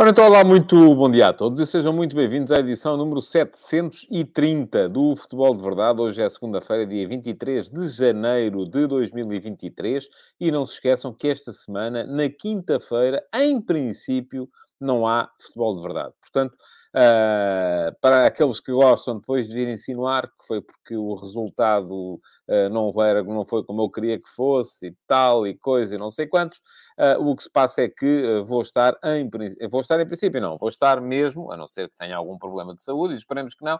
Ora, então, olá, muito bom dia a todos e sejam muito bem-vindos à edição número 730 do Futebol de Verdade. Hoje é segunda-feira, dia 23 de janeiro de 2023 e não se esqueçam que esta semana, na quinta-feira, em princípio, não há Futebol de Verdade. Portanto, Uh, para aqueles que gostam depois de vir insinuar que foi porque o resultado uh, não, era, não foi como eu queria que fosse e tal e coisa e não sei quantos, uh, o que se passa é que vou estar em vou estar em princípio não, vou estar mesmo, a não ser que tenha algum problema de saúde, esperemos que não,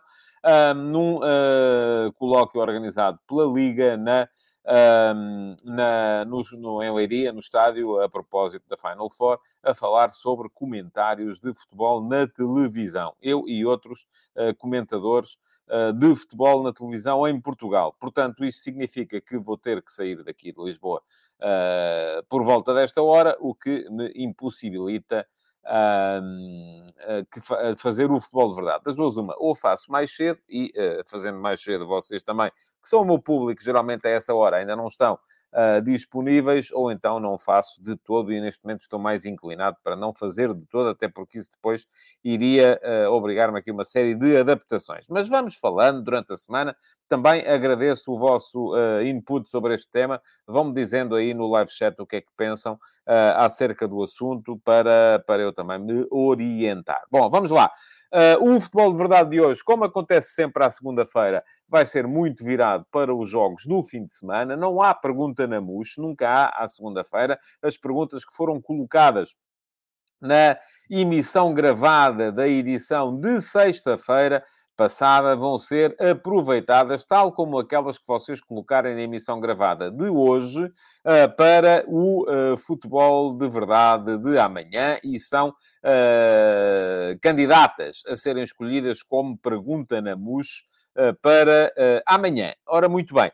num colóquio organizado pela Liga na um, na, no, no, em Leiria, no estádio, a propósito da Final Four, a falar sobre comentários de futebol na televisão. Eu e outros uh, comentadores uh, de futebol na televisão em Portugal. Portanto, isso significa que vou ter que sair daqui de Lisboa uh, por volta desta hora, o que me impossibilita que fa fazer o futebol de verdade. Das duas, uma, ou faço mais cedo, e uh, fazendo mais cedo vocês também, que são o meu público, geralmente a essa hora ainda não estão uh, disponíveis, ou então não faço de todo e neste momento estou mais inclinado para não fazer de todo, até porque isso depois iria uh, obrigar-me aqui uma série de adaptações. Mas vamos falando durante a semana. Também agradeço o vosso uh, input sobre este tema. Vão-me dizendo aí no live chat o que é que pensam acerca do assunto para, para eu também me orientar. Bom, vamos lá. Uh, o futebol de verdade de hoje, como acontece sempre à segunda-feira, vai ser muito virado para os jogos do fim de semana. Não há pergunta na MUS, nunca há à segunda-feira. As perguntas que foram colocadas na emissão gravada da edição de sexta-feira passada vão ser aproveitadas, tal como aquelas que vocês colocarem na emissão gravada de hoje, uh, para o uh, futebol de verdade de amanhã e são uh, candidatas a serem escolhidas como pergunta na MUS para amanhã. Ora, muito bem.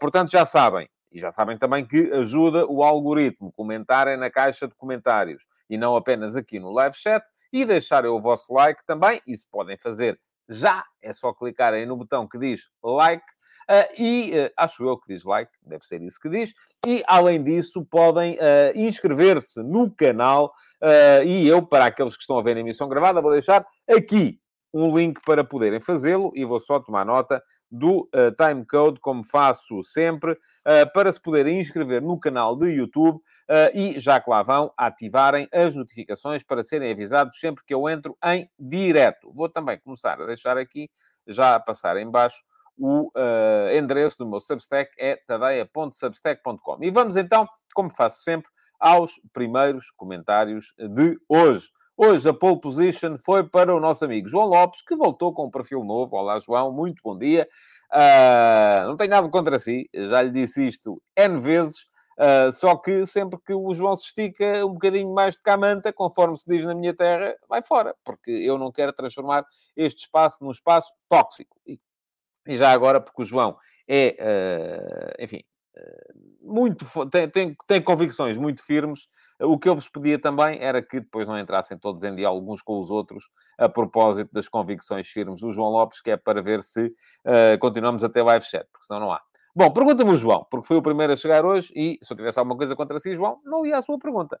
portanto, já sabem, e já sabem também que ajuda o algoritmo comentarem na caixa de comentários e não apenas aqui no live chat e deixarem o vosso like também. Isso podem fazer já. É só clicarem no botão que diz like. Uh, e uh, acho eu que diz like, deve ser isso que diz. E além disso, podem uh, inscrever-se no canal. e eu, para aqueles que estão a ver a emissão gravada, vou deixar aqui um link para poderem fazê-lo e vou só tomar nota do uh, timecode, como faço sempre, uh, para se poderem inscrever no canal de YouTube uh, e, já que lá vão, ativarem as notificações para serem avisados sempre que eu entro em direto. Vou também começar a deixar aqui, já a passar em baixo, o endereço do meu Substack, é tadeia.substack.com. E vamos então, como faço sempre, aos primeiros comentários de hoje. Hoje a pole position foi para o nosso amigo João Lopes, que voltou com um perfil novo. Olá, João, muito bom dia. Uh, não tenho nada contra si, já lhe disse isto N vezes, uh, só que sempre que o João se estica um bocadinho mais de camanta, conforme se diz na minha terra, vai fora, porque eu não quero transformar este espaço num espaço tóxico. E, já agora, porque o João é, uh, enfim, muito, tem, tem, tem convicções muito firmes o que eu vos pedia também era que depois não entrassem todos em diálogo uns com os outros a propósito das convicções firmes do João Lopes, que é para ver se uh, continuamos a ter live chat, porque senão não há. Bom, pergunta-me o João, porque foi o primeiro a chegar hoje e se eu tivesse alguma coisa contra si, João, não ia à sua pergunta.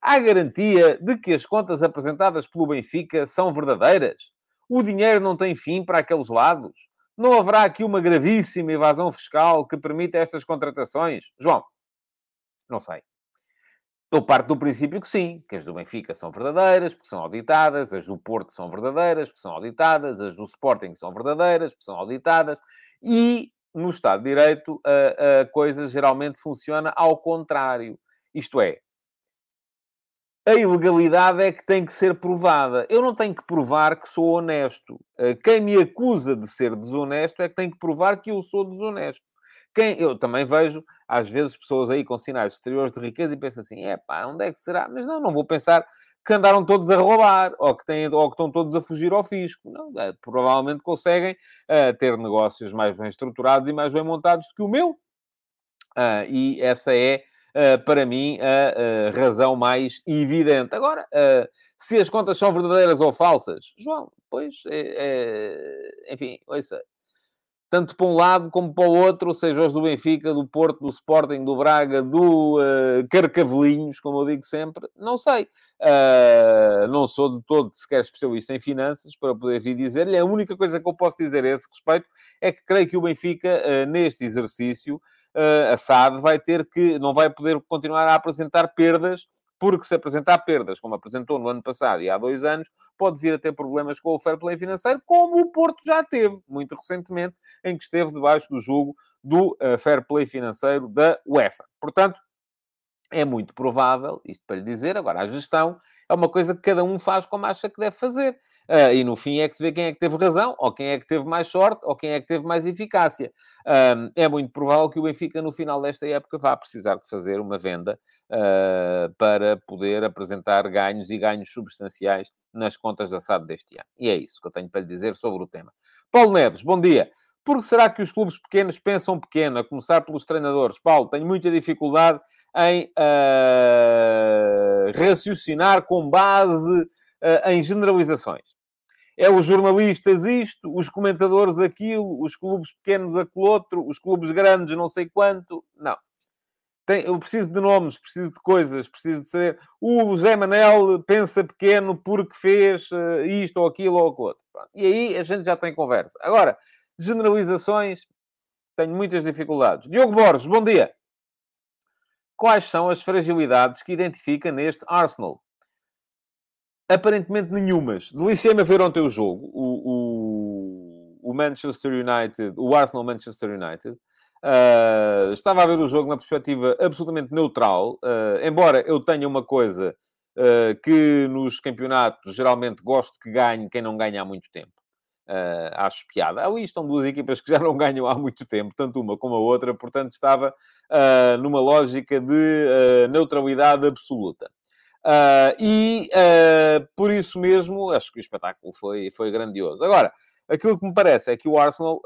Há garantia de que as contas apresentadas pelo Benfica são verdadeiras? O dinheiro não tem fim para aqueles lados? Não haverá aqui uma gravíssima evasão fiscal que permita estas contratações? João, não sei. Eu parto do princípio que sim, que as do Benfica são verdadeiras, porque são auditadas, as do Porto são verdadeiras, porque são auditadas, as do Sporting são verdadeiras, porque são auditadas, e no Estado de Direito a, a coisa geralmente funciona ao contrário. Isto é, a ilegalidade é que tem que ser provada. Eu não tenho que provar que sou honesto. Quem me acusa de ser desonesto é que tem que provar que eu sou desonesto. Quem, eu também vejo, às vezes, pessoas aí com sinais exteriores de riqueza e pensam assim, é pá, onde é que será? Mas não, não vou pensar que andaram todos a roubar, ou que, têm, ou que estão todos a fugir ao fisco. Não, é, provavelmente conseguem uh, ter negócios mais bem estruturados e mais bem montados do que o meu. Uh, e essa é para mim, a, razão mais evidente. Agora, uh, se as contas são verdadeiras ou falsas, João, pois, é, é, enfim, ouça, tanto para um lado como para o outro, seja os do Benfica, do Porto, do Sporting, do Braga, do uh, Carcavelinhos, como eu digo sempre, não sei. Uh, não sou de todo sequer especialista em finanças para poder vir dizer-lhe. A única coisa que eu posso dizer a esse respeito é que creio que o Benfica, uh, neste exercício, uh, a SAD vai ter que, não vai poder continuar a apresentar perdas porque se apresentar perdas, como apresentou no ano passado e há dois anos, pode vir a ter problemas com o fair play financeiro, como o Porto já teve, muito recentemente, em que esteve debaixo do jogo do uh, fair play financeiro da UEFA. Portanto, é muito provável, isto para lhe dizer, agora a gestão é uma coisa que cada um faz como acha que deve fazer. Uh, e no fim é que se vê quem é que teve razão, ou quem é que teve mais sorte, ou quem é que teve mais eficácia. Um, é muito provável que o Benfica, no final desta época, vá precisar de fazer uma venda uh, para poder apresentar ganhos e ganhos substanciais nas contas da SAD deste ano. E é isso que eu tenho para lhe dizer sobre o tema. Paulo Neves, bom dia. Por será que os clubes pequenos pensam pequeno, a começar pelos treinadores? Paulo, tenho muita dificuldade em uh, raciocinar com base uh, em generalizações. É os jornalistas isto, os comentadores aquilo, os clubes pequenos aquilo outro, os clubes grandes não sei quanto. Não. Tem, eu preciso de nomes, preciso de coisas, preciso de saber. O Zé Manel pensa pequeno porque fez uh, isto ou aquilo ou aquilo outro. Pronto. E aí a gente já tem conversa. Agora, generalizações, tenho muitas dificuldades. Diogo Borges, bom dia quais são as fragilidades que identifica neste Arsenal? Aparentemente nenhumas. Deliciei-me a ver ontem o jogo, o, o, o, Manchester United, o Arsenal Manchester United. Uh, estava a ver o jogo numa perspectiva absolutamente neutral, uh, embora eu tenha uma coisa uh, que nos campeonatos geralmente gosto que ganhe quem não ganha há muito tempo. Uh, acho piada. Ali estão duas equipas que já não ganham há muito tempo, tanto uma como a outra, portanto estava uh, numa lógica de uh, neutralidade absoluta. e por isso mesmo, acho que o espetáculo foi, foi grandioso. Agora, aquilo que me parece é que o Arsenal,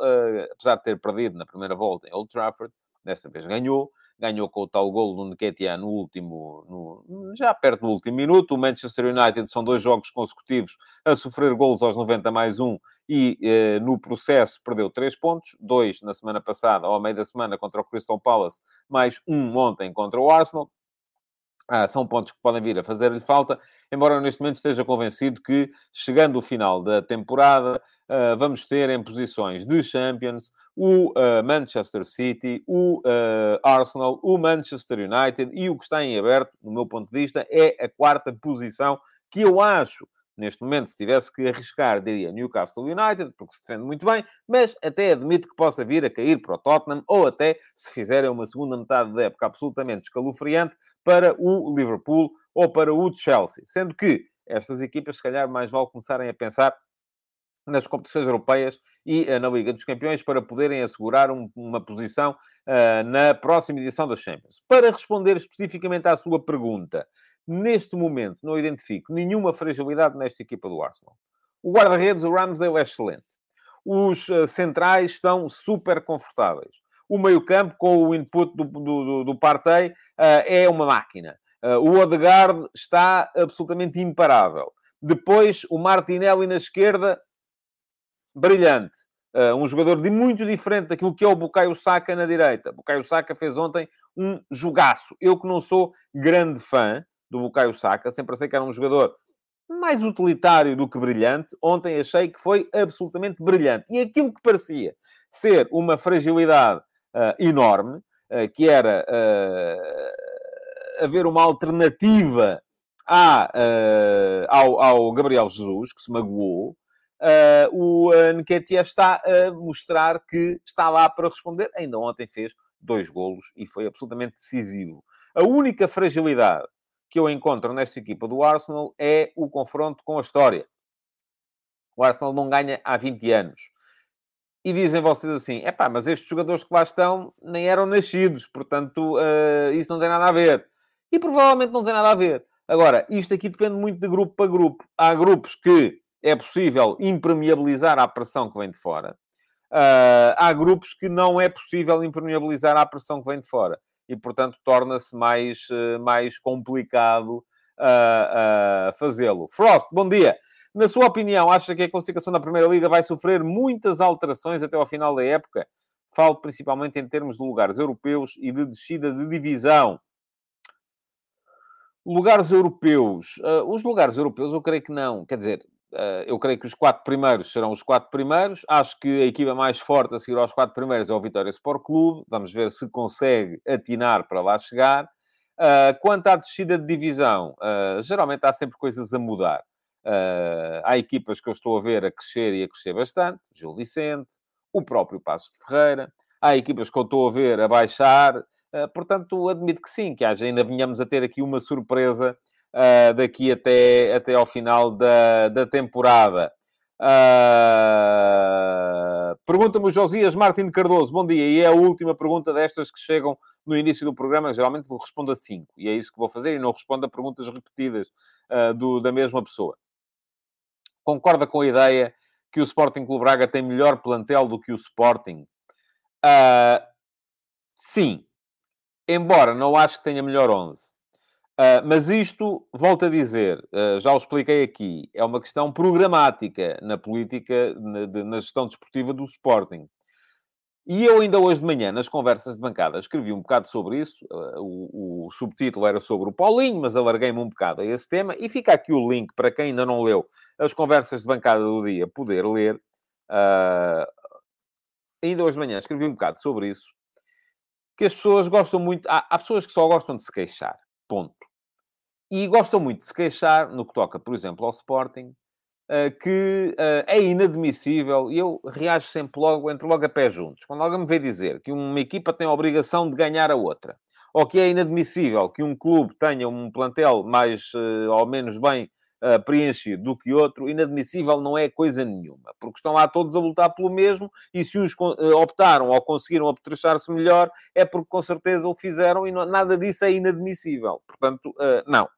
apesar de ter perdido na primeira volta em Old Trafford, desta vez ganhou, ganhou com o tal gol do Nketiah no último, no, já perto do último minuto. O Manchester United são dois jogos consecutivos a sofrer golos aos 90 mais um e eh, no processo perdeu três pontos, dois na semana passada, ao meio da semana, contra o Crystal Palace, mais um ontem contra o Arsenal. Ah, são pontos que podem vir a fazer-lhe falta, embora neste momento esteja convencido que, chegando o final da temporada, uh, vamos ter em posições de Champions o uh, Manchester City, o uh, Arsenal, o Manchester United e o que está em aberto, no meu ponto de vista, é a quarta posição que eu acho Neste momento, se tivesse que arriscar, diria Newcastle United, porque se defende muito bem, mas até admito que possa vir a cair para o Tottenham, ou até, se fizerem uma segunda metade da época absolutamente escalofriante, para o Liverpool ou para o Chelsea. Sendo que estas equipas, se calhar, mais vale começarem a pensar nas competições europeias e uh, na Liga dos Campeões para poderem assegurar um, uma posição uh, na próxima edição das Champions. Para responder especificamente à sua pergunta, Neste momento, não identifico nenhuma fragilidade nesta equipa do Arsenal. O guarda-redes, o Ramsdale, é excelente. Os uh, centrais estão super confortáveis. O meio-campo, com o input do, do, do Partey, uh, é uma máquina. Uh, o Odegaard está absolutamente imparável. Depois, o Martinelli na esquerda, brilhante. Uh, um jogador de muito diferente daquilo que é o Bukayo Saka na direita. Bukayo Saka fez ontem um jogaço. Eu que não sou grande fã, do Bukayo Saka. Sempre achei que era um jogador mais utilitário do que brilhante. Ontem achei que foi absolutamente brilhante. E aquilo que parecia ser uma fragilidade uh, enorme, uh, que era uh, haver uma alternativa à, ao, ao, Gabriel Jesus, que se magoou, o Nketiah está a mostrar que está lá para responder. Ainda ontem fez dois golos e foi absolutamente decisivo. A única fragilidade que eu encontro nesta equipa do Arsenal é o confronto com a história. O Arsenal não ganha há 20 anos. E dizem vocês assim: é pá, mas estes jogadores que lá estão nem eram nascidos, portanto, uh, isso não tem nada a ver. E provavelmente não tem nada a ver. Agora, isto aqui depende muito de grupo para grupo. Há grupos que é possível impermeabilizar a pressão que vem de fora. Uh, há grupos que não é possível impermeabilizar a pressão que vem de fora. E, portanto, torna-se mais, mais complicado uh, fazê-lo. Frost, bom dia. Na sua opinião, acha que a classificação da Primeira Liga vai sofrer muitas alterações até ao final da época? Falo principalmente em termos de lugares europeus e de descida de divisão. Lugares europeus. Uh, os lugares europeus, eu creio que não. Quer dizer, uh, eu creio que os quatro primeiros serão os quatro primeiros. Acho que a equipa mais forte a seguir aos quatro primeiros é o Vitória Sport Clube. Vamos ver se consegue atinar para lá chegar. Uh, quanto à descida de divisão, geralmente há sempre coisas a mudar. há equipas que eu estou a ver a crescer e a crescer bastante. Gil Vicente, o próprio Passos de Ferreira. Há equipas que eu estou a ver a baixar portanto, admito que sim, que haja, ainda venhamos a ter aqui uma surpresa uh, daqui até, até ao final da, da temporada. Uh, Pergunta-me o Josias Martins Cardoso. Bom dia. E é a última pergunta destas que chegam no início do programa. Geralmente vou responder a cinco. E é isso que vou fazer. E não respondo a perguntas repetidas uh, do, da mesma pessoa. Concorda com a ideia que o Sporting Clube Braga tem melhor plantel do que o Sporting? Uh, sim embora não acho que tenha melhor 11. Ah, mas isto, volto a dizer, uh, já o expliquei aqui, é uma questão programática na política, na, de, na, gestão desportiva do Sporting. E eu ainda hoje de manhã, nas conversas de bancada, escrevi um bocado sobre isso. Uh, o, o, subtítulo era sobre o Paulinho, mas alarguei-me um bocado a esse tema. E fica aqui o link para quem ainda não leu as conversas de bancada do dia, poder ler. ainda hoje de manhã escrevi um bocado sobre isso que as pessoas gostam muito. Há, há, pessoas que só gostam de se queixar. Ponto. E gostam muito de se queixar, no que toca, por exemplo, ao Sporting, uh, que uh, é inadmissível, e eu reajo sempre logo, entro logo a pé juntos. Quando alguém me vê dizer que uma equipa tem a obrigação de ganhar a outra, ou que é inadmissível que um clube tenha um plantel mais uh, ou menos bem preenchido do que outro, inadmissível não é coisa nenhuma, porque estão lá todos a lutar pelo mesmo e se uh, optaram ou conseguiram apetrechar-se melhor, é porque com certeza o fizeram e nada disso é inadmissível. Portanto, não.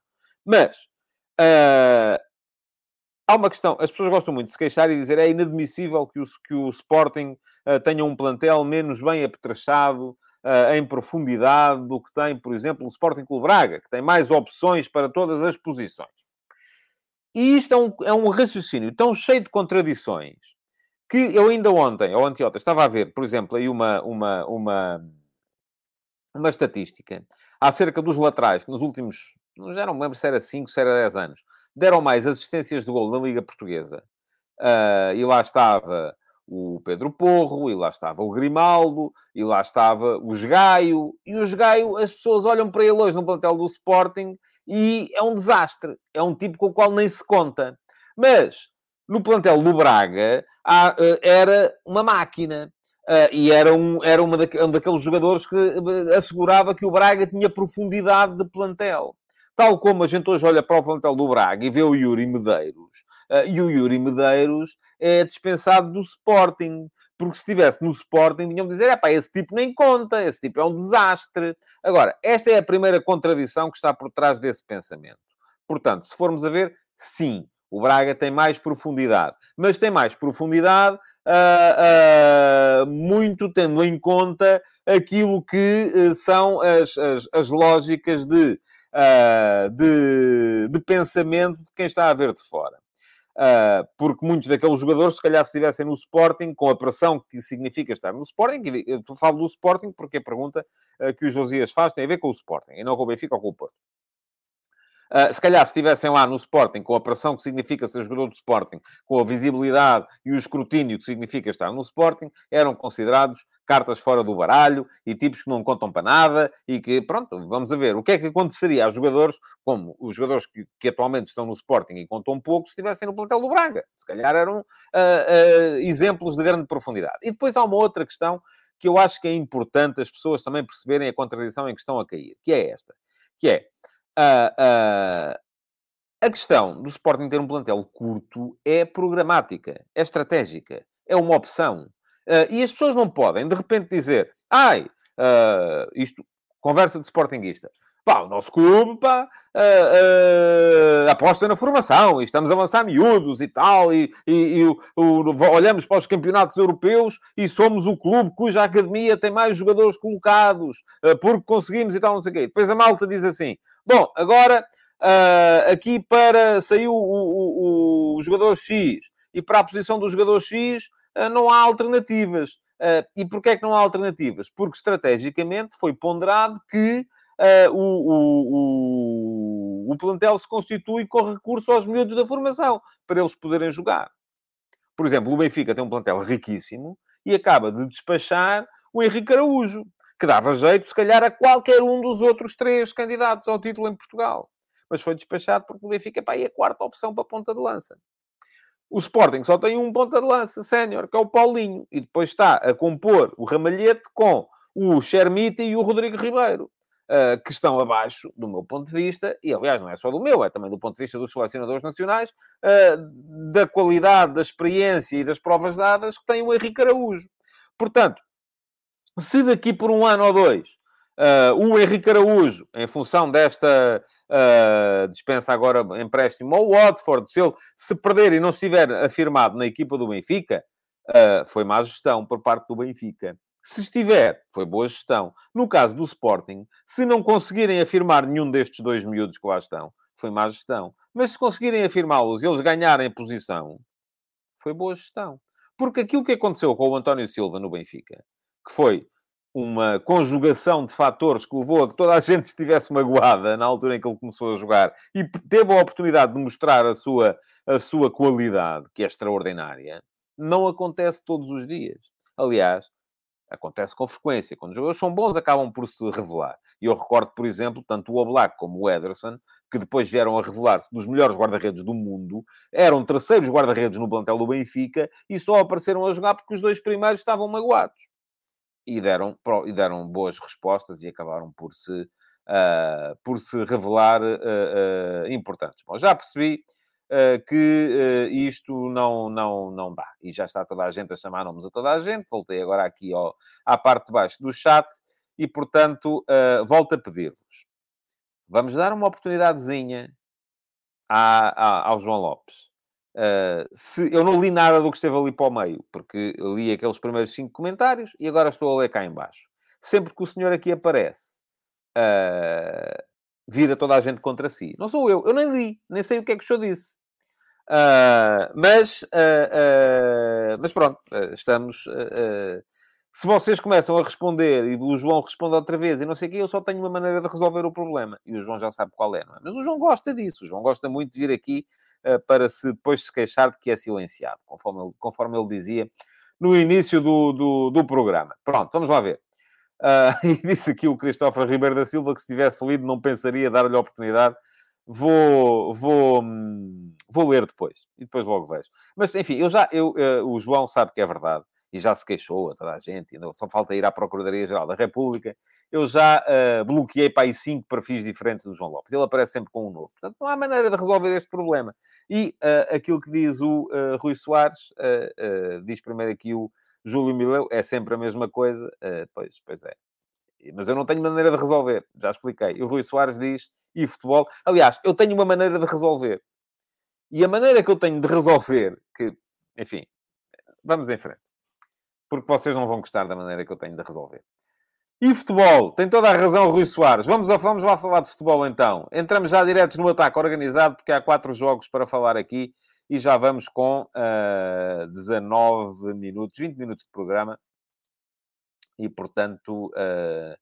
Mas há uma questão, as pessoas gostam muito de se queixar e dizer é inadmissível que o, que o Sporting uh, tenha um plantel menos bem apetrechado uh, em profundidade do que tem, por exemplo, o Sporting Clube Braga, que tem mais opções para todas as posições. E isto é um, é um raciocínio tão cheio de contradições que eu ainda ontem, ou anteontem, estava a ver, por exemplo, aí uma, uma, uma, uma estatística acerca dos laterais que nos últimos, já não me lembro se era 5, se era 10 anos, deram mais assistências de gol na Liga Portuguesa. Uh, e lá estava o Pedro Porro, e lá estava o Grimaldo, e lá estava o Gaio. E o Gaio, as pessoas olham para ele hoje no plantel do Sporting e é um desastre. É um tipo com o qual nem se conta. Mas no plantel do Braga há, eh, era uma máquina. Uh, e era, um, era uma um daqueles jogadores que eh, assegurava que o Braga tinha profundidade de plantel. Tal como a gente hoje olha para o plantel do Braga e vê o Yuri Medeiros. Uh, e o Yuri Medeiros é dispensado do Sporting porque se estivesse no Sporting, vinham dizer, é pá, esse tipo nem conta, esse tipo é um desastre. Agora, esta é a primeira contradição que está por trás desse pensamento. Portanto, se formos a ver, sim, o Braga tem mais profundidade, mas tem mais profundidade uh, uh, muito tendo em conta aquilo que uh, são as, as, as, lógicas de, de, de pensamento de quem está a ver de fora. Uh, porque muitos daqueles jogadores, se calhar, se estivessem no Sporting, com a pressão que significa estar no Sporting, eu falo do Sporting porque a pergunta uh, que o Josias faz tem a ver com o Sporting, e não com o Benfica ou com o Porto. Uh, se calhar, se estivessem lá no Sporting, com a pressão que significa ser jogador do Sporting, com a visibilidade e o escrutínio que significa estar no Sporting, eram considerados cartas fora do baralho e tipos que não contam para nada e que, pronto, vamos a ver. O que é que aconteceria a jogadores, como os jogadores que, que atualmente estão no Sporting e contam pouco, se estivessem no plantel do Braga? Se calhar eram uh, uh, exemplos de grande profundidade. E depois há uma outra questão que eu acho que é importante as pessoas também perceberem a contradição em que estão a cair, que é esta, que é a, a questão do Sporting ter um plantel curto é programática, é estratégica, é uma opção. Uh, e as pessoas não podem, de repente, dizer ai, uh, isto, conversa de Sportingista, Pá, o nosso clube, pá, uh, aposta na formação e estamos a avançar miúdos e tal, e, e, e o, o, olhamos para os campeonatos europeus e somos o clube cuja academia tem mais jogadores colocados, porque conseguimos e tal, não sei o quê. Depois a malta diz assim, bom, agora aqui para sair o, o, o, jogador X e para a posição do jogador X não há alternativas. e porquê é que não há alternativas? Porque estrategicamente foi ponderado que uh, o, o, o, o plantel se constitui com recurso aos miúdos da formação, para eles poderem jogar. Por exemplo, o Benfica tem um plantel riquíssimo e acaba de despachar o Henrique Araújo, que dava jeito, se calhar, a qualquer um dos outros três candidatos ao título em Portugal. Mas foi despachado porque o Benfica pá, é a quarta opção para a ponta de lança. O Sporting só tem um ponta de lança sénior, que é o Paulinho. E depois está a compor o ramalhete com o Chermita e o Rodrigo Ribeiro. Uh, que estão abaixo, do meu ponto de vista, e aliás não é só do meu, é também do ponto de vista dos selecionadores nacionais, uh, da qualidade, da experiência e das provas dadas que tem o Henrique Araújo. Portanto, se daqui por um ano ou dois uh, o Henrique Araújo, em função desta dispensa agora empréstimo ao Watford, se ele se perder e não estiver afirmado na equipa do Benfica, foi má gestão por parte do Benfica. Se estiver, foi boa gestão. No caso do Sporting, se não conseguirem afirmar nenhum destes dois miúdos que lá estão, foi má gestão. Mas se conseguirem afirmá-los e eles ganharem posição, foi boa gestão. Porque aquilo que aconteceu com o António Silva no Benfica, que foi uma conjugação de fatores que levou a que toda a gente estivesse magoada na altura em que ele começou a jogar e teve a oportunidade de mostrar a sua, a sua qualidade, que é extraordinária, não acontece todos os dias. Aliás, Acontece com frequência. Quando os jogadores são bons, acabam por se revelar. E eu recordo, por exemplo, tanto o Oblak como o Ederson, que depois vieram a revelar-se dos melhores guarda-redes do mundo, eram terceiros guarda-redes no plantel do Benfica e só apareceram a jogar porque os dois primeiros estavam magoados. E deram, e deram boas respostas e acabaram por se, uh, por se revelar uh, uh, importantes. Bom, já percebi que isto não, não, não dá. E já está toda a gente a chamar nomes a toda a gente. Voltei agora aqui ao, à parte de baixo do chat e, portanto, volto a pedir-vos. Vamos dar uma oportunidadezinha à, à, ao João Lopes. Uh, se, eu não li nada do que esteve ali para o meio, porque li aqueles primeiros cinco comentários e agora estou a ler cá embaixo. Sempre que o senhor aqui aparece, uh, vira toda a gente contra si. Não sou eu, eu nem li, nem sei o que é que o senhor disse. Uh, mas, mas pronto, estamos. Se vocês começam a responder e o João responde outra vez e não sei o quê, eu só tenho uma maneira de resolver o problema. E o João já sabe qual é, não é? Mas o João gosta disso. O João gosta muito de vir aqui para se depois se queixar de que é silenciado, conforme ele, conforme ele dizia no início do, do, do programa. Pronto, vamos lá ver. Uh, e disse aqui o Cristóvão Ribeiro da Silva que se tivesse lido não pensaria dar-lhe a oportunidade Vou, vou, vou ler depois e depois logo vejo. Mas enfim, eu já, eu, uh, o João sabe que é verdade e já se queixou a toda a gente, só falta ir à Procuradoria-Geral da República. Eu já uh, bloqueei para aí cinco perfis diferentes do João Lopes. Ele aparece sempre com um novo. Portanto, não há maneira de resolver este problema. E uh, aquilo que diz o uh, Rui Soares, diz primeiro aqui o Júlio Mileu, é sempre a mesma coisa. pois, pois é. Mas eu não tenho maneira de resolver, já expliquei. E o Rui Soares diz e futebol. Aliás, eu tenho uma maneira de resolver. E a maneira que eu tenho de resolver, que, enfim, vamos em frente. Porque vocês não vão gostar da maneira que eu tenho de resolver. E futebol, tem toda a razão Rui Soares. Vamos, a, vamos lá falar de futebol então. Entramos já diretos no ataque organizado, porque há quatro jogos para falar aqui e já vamos com uh, 19 minutos, 20 minutos de programa. E portanto, uh,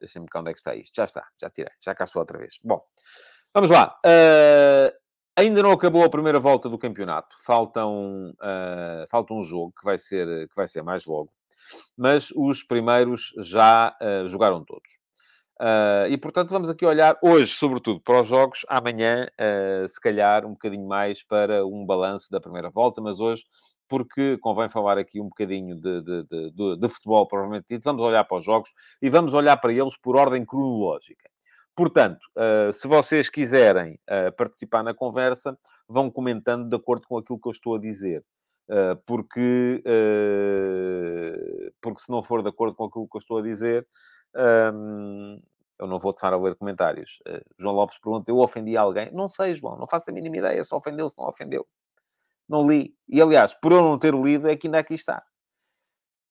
Deixa-me cá onde é que está isto. Já está, já tirei, já cá estou outra vez. Bom, vamos lá. Uh, ainda não acabou a primeira volta do campeonato. Faltam, uh, falta um jogo que vai, ser, que vai ser mais logo. Mas os primeiros já uh, jogaram todos. Uh, e, portanto, vamos aqui olhar hoje, sobretudo, para os jogos. Amanhã, se calhar, um bocadinho mais para um balanço da primeira volta. Mas hoje porque convém falar aqui um bocadinho de, de, de, de, futebol, provavelmente dito. Vamos olhar para os jogos e vamos olhar para eles por ordem cronológica. Portanto, uh, se vocês quiserem uh, participar na conversa, vão comentando de acordo com aquilo que eu estou a dizer. Uh, porque, porque se não for de acordo com aquilo que eu estou a dizer, um, Eu não vou estar a ler comentários. João Lopes pergunta: eu ofendi alguém? Não sei, João, não faço a mínima ideia se ofendeu, se não ofendeu. Não li. E aliás, por eu não ter lido, é que ainda aqui está.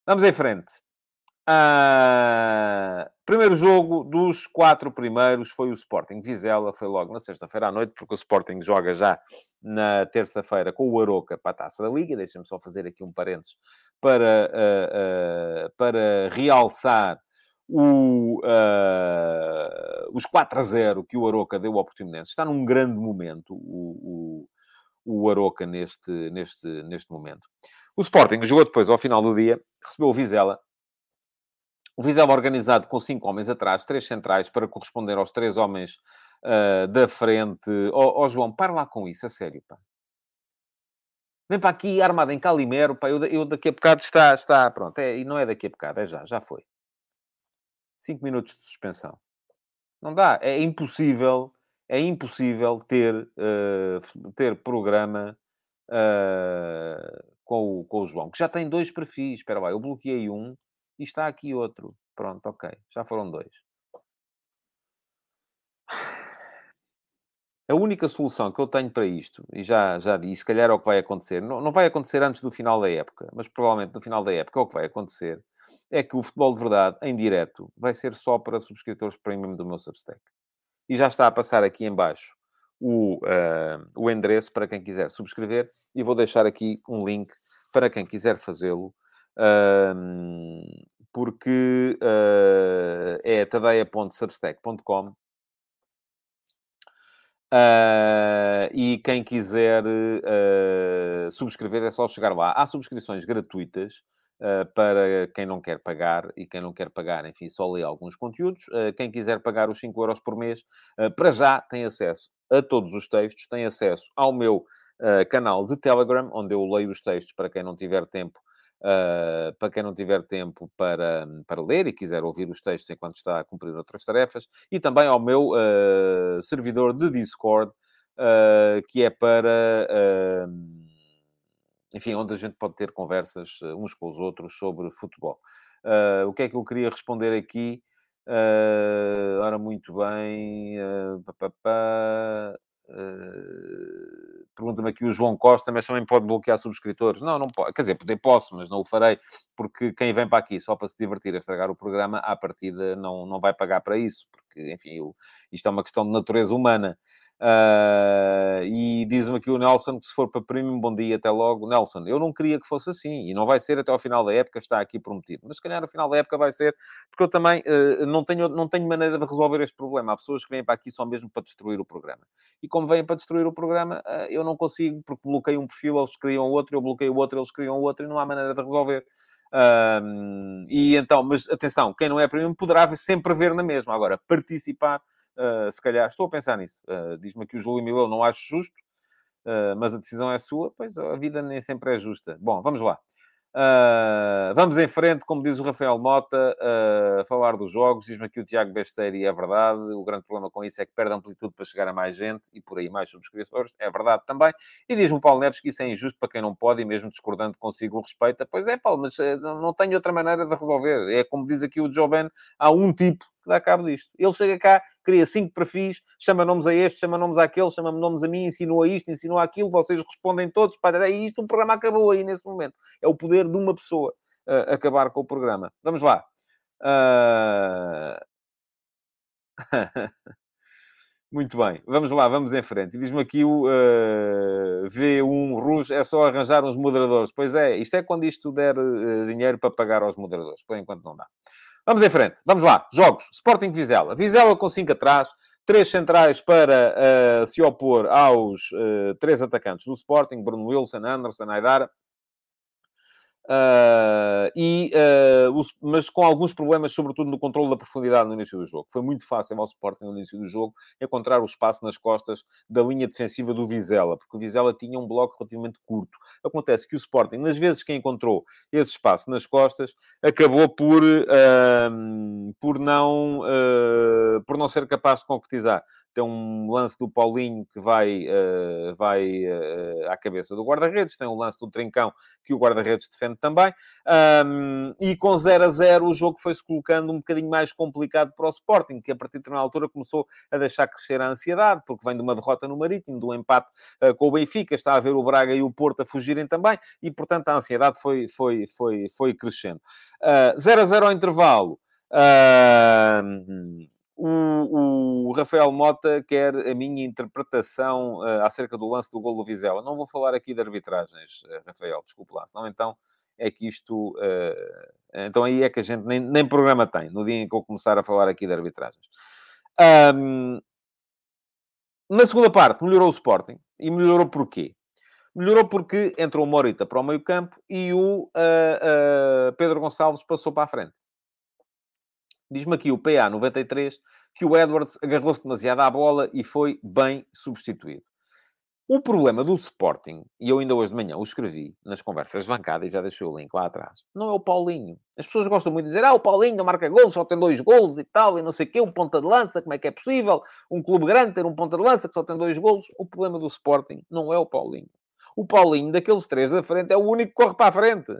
Vamos em frente. Uh, primeiro jogo dos quatro primeiros foi o Sporting Vizela, foi logo na sexta-feira à noite, porque o Sporting joga já na terça-feira com o Aroca para a Taça da Liga. Deixem-me só fazer aqui um parênteses para, uh, uh, para realçar o, os 4 a 0 que o Aroca deu ao Portimonense. Está num grande momento o, o, o Aroca neste, neste, neste momento. O Sporting jogou depois, ao final do dia, recebeu o Vizela o Vizela organizado com cinco homens atrás, três centrais, para corresponder aos três homens uh, da frente. Ó oh, oh, João, para lá com isso, a sério, pá. Vem para aqui armado em Calimero, pá. Eu, eu daqui a bocado está, está, pronto. É, e não é daqui a bocado, é já, já foi. Cinco minutos de suspensão. Não dá, é impossível, é impossível ter, uh, ter programa uh, com, o, com o João, que já tem dois perfis. Espera lá, eu bloqueei um e está aqui outro. Pronto, ok. Já foram dois. A única solução que eu tenho para isto, e já, já disse, se calhar é o que vai acontecer, não, não vai acontecer antes do final da época, mas provavelmente no final da época é o que vai acontecer, é que o futebol de verdade, em direto, vai ser só para subscritores premium do meu Substack. E já está a passar aqui em baixo o, uh, o endereço para quem quiser subscrever, e vou deixar aqui um link para quem quiser fazê-lo porque uh, é tadeia.substack.com uh, ah, e quem quiser uh, subscrever é só chegar lá. Há subscrições gratuitas para quem não quer pagar e quem não quer pagar, enfim, só lê alguns conteúdos. quem quiser pagar os 5 euros por mês, para já tem acesso a todos os textos, tem acesso ao meu canal de Telegram, onde eu leio os textos para quem não tiver tempo Uh, para quem não tiver tempo para, para ler e quiser ouvir os textos enquanto está a cumprir outras tarefas, e também ao meu uh, servidor de Discord, uh, que é para, enfim, onde a gente pode ter conversas uns com os outros sobre futebol. o que é que eu queria responder aqui? ora, muito bem. Uh, Pergunta-me aqui o João Costa, mas também pode bloquear subscritores. Não, não pode. Quer dizer, poder posso, mas não o farei, porque quem vem para aqui só para se divertir a estragar o programa, à partida não, não vai pagar para isso, porque, enfim, eu, isto é uma questão de natureza humana. Uh, e diz-me aqui o Nelson que se for para premium, bom dia, até logo. Nelson, eu não queria que fosse assim, e não vai ser até ao final da época, está aqui prometido. Mas se calhar no final da época vai ser, porque eu também uh, não, tenho, não tenho maneira de resolver este problema. Há pessoas que vêm para aqui só mesmo para destruir o programa. E como vêm para destruir o programa, uh, eu não consigo, porque bloqueio um perfil, eles criam outro, eu bloqueio outro, eles criam outro, e não há maneira de resolver. e então, mas atenção, quem não é premium poderá sempre ver na mesma. Agora, participar Uh, se calhar, estou a pensar nisso. Uh, Diz-me aqui o Júlio Mileu, não acho justo, uh, mas a decisão é sua. Pois a vida nem sempre é justa. Bom, vamos lá. Vamos em frente, como diz o Rafael Mota, uh, falar dos jogos. Diz-me aqui o Tiago Besteira é verdade. O grande problema com isso é que perde amplitude para chegar a mais gente e por aí mais subscritores. É verdade também. E diz-me o Paulo Neves que isso é injusto para quem não pode e mesmo discordando consigo o respeita. Pois é, Paulo, mas não tenho outra maneira de resolver. É como diz aqui o Joven, há um tipo que dá cabo disto. Ele chega cá, cria cinco perfis, chama nomes a este, chama nomes àquele, chama nomes a mim, insinua isto, insinua aquilo, vocês respondem todos, para e isto, o programa acabou aí nesse momento. É o poder de uma pessoa uh, acabar com o programa. Vamos lá. Uh... Muito bem, vamos lá, vamos em frente. Diz-me aqui o uh, V1 Rouge, é só arranjar uns moderadores. Pois é, isto é quando isto der uh, dinheiro para pagar aos moderadores. Por enquanto não dá. Vamos em frente. Vamos lá. Jogos. Sporting Vizela. Vizela com 5 atrás. Três centrais para uh, se opor aos uh, três atacantes do Sporting. Bruno Wilson, Anderson, Aidara. Uh, e, uh, os, mas com alguns problemas, sobretudo no controle da profundidade no início do jogo. Foi muito fácil ao Sporting no início do jogo encontrar o espaço nas costas da linha defensiva do Vizela, porque o Vizela tinha um bloco relativamente curto. Acontece que o Sporting, nas vezes que encontrou esse espaço nas costas, acabou por, uh, por não por não ser capaz de concretizar. Tem um lance do Paulinho que vai, uh, vai à cabeça do guarda-redes, tem um lance do Trincão que o guarda-redes defende também. Um, e com 0 a 0 o jogo foi-se colocando um bocadinho mais complicado para o Sporting, que a partir de determinada altura começou a deixar crescer a ansiedade, porque vem de uma derrota no Marítimo, do empate com o Benfica, está a ver o Braga e o Porto a fugirem também, e portanto a ansiedade foi, foi, foi, foi crescendo. 0 a 0 ao intervalo. Uh, o, o, Rafael Mota quer a minha interpretação uh, acerca do lance do gol do Vizela. Não vou falar aqui de arbitragens, uh, Rafael, desculpe lá, senão então é que isto. Uh, então aí é que a gente nem, nem programa tem, no dia em que eu começar a falar aqui de arbitragens. Um, na segunda parte, melhorou o Sporting. E melhorou porquê? Melhorou porque entrou o Morita para o meio campo e o Pedro Gonçalves passou para a frente. Diz-me aqui o PA 93 que o Edwards agarrou-se demasiado à bola e foi bem substituído. O problema do Sporting, e eu ainda hoje de manhã o escrevi nas conversas de bancada e já deixei o link lá atrás, não é o Paulinho. As pessoas gostam muito de dizer, ah, o Paulinho não marca gols, só tem dois gols e tal, e não sei o quê, um ponta de lança, como é que é possível? Um clube grande ter um ponta de lança que só tem dois gols. O problema do Sporting não é o Paulinho. O Paulinho, daqueles três da frente, é o único que corre para a frente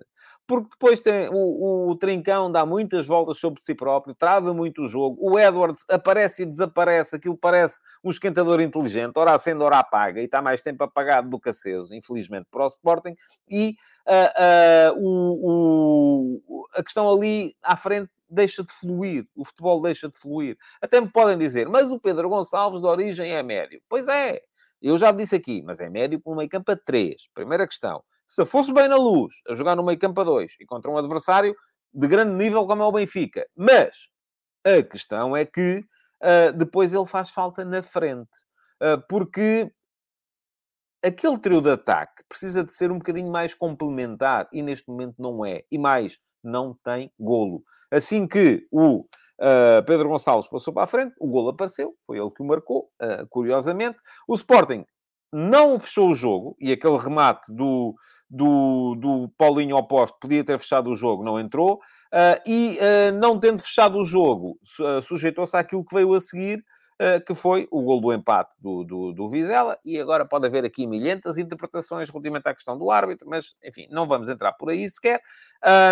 porque depois tem o, o, Trincão dá muitas voltas sobre si próprio, trava muito o jogo. O Edwards aparece e desaparece, aquilo parece um esquentador inteligente, ora acende, ora apaga, e está mais tempo apagado do que aceso, infelizmente, para o Sporting. E uh, uh, o, o, a questão ali à frente deixa de fluir, o futebol deixa de fluir. Até me podem dizer, mas o Pedro Gonçalves de origem é médio. Pois é, eu já disse aqui, mas é médio com meio campo a 3. Primeira questão. Se fosse bem na luz, a jogar no meio campo a 2 e contra um adversário de grande nível como é o Benfica. Mas a questão é que uh, depois ele faz falta na frente. Uh, porque aquele trio de ataque precisa de ser um bocadinho mais complementar e neste momento não é. E mais, não tem golo. Assim que o uh, Pedro Gonçalves passou para a frente, o golo apareceu, foi ele que o marcou, uh, curiosamente. O Sporting não fechou o jogo e aquele remate do, do, do Paulinho oposto podia ter fechado o jogo, não entrou, uh, e não tendo fechado o jogo, sujeitou-se àquilo que veio a seguir, que foi o gol do empate do, do, do, Vizela, e agora pode haver aqui milhentas interpretações relativamente à questão do árbitro, mas, enfim, não vamos entrar por aí sequer,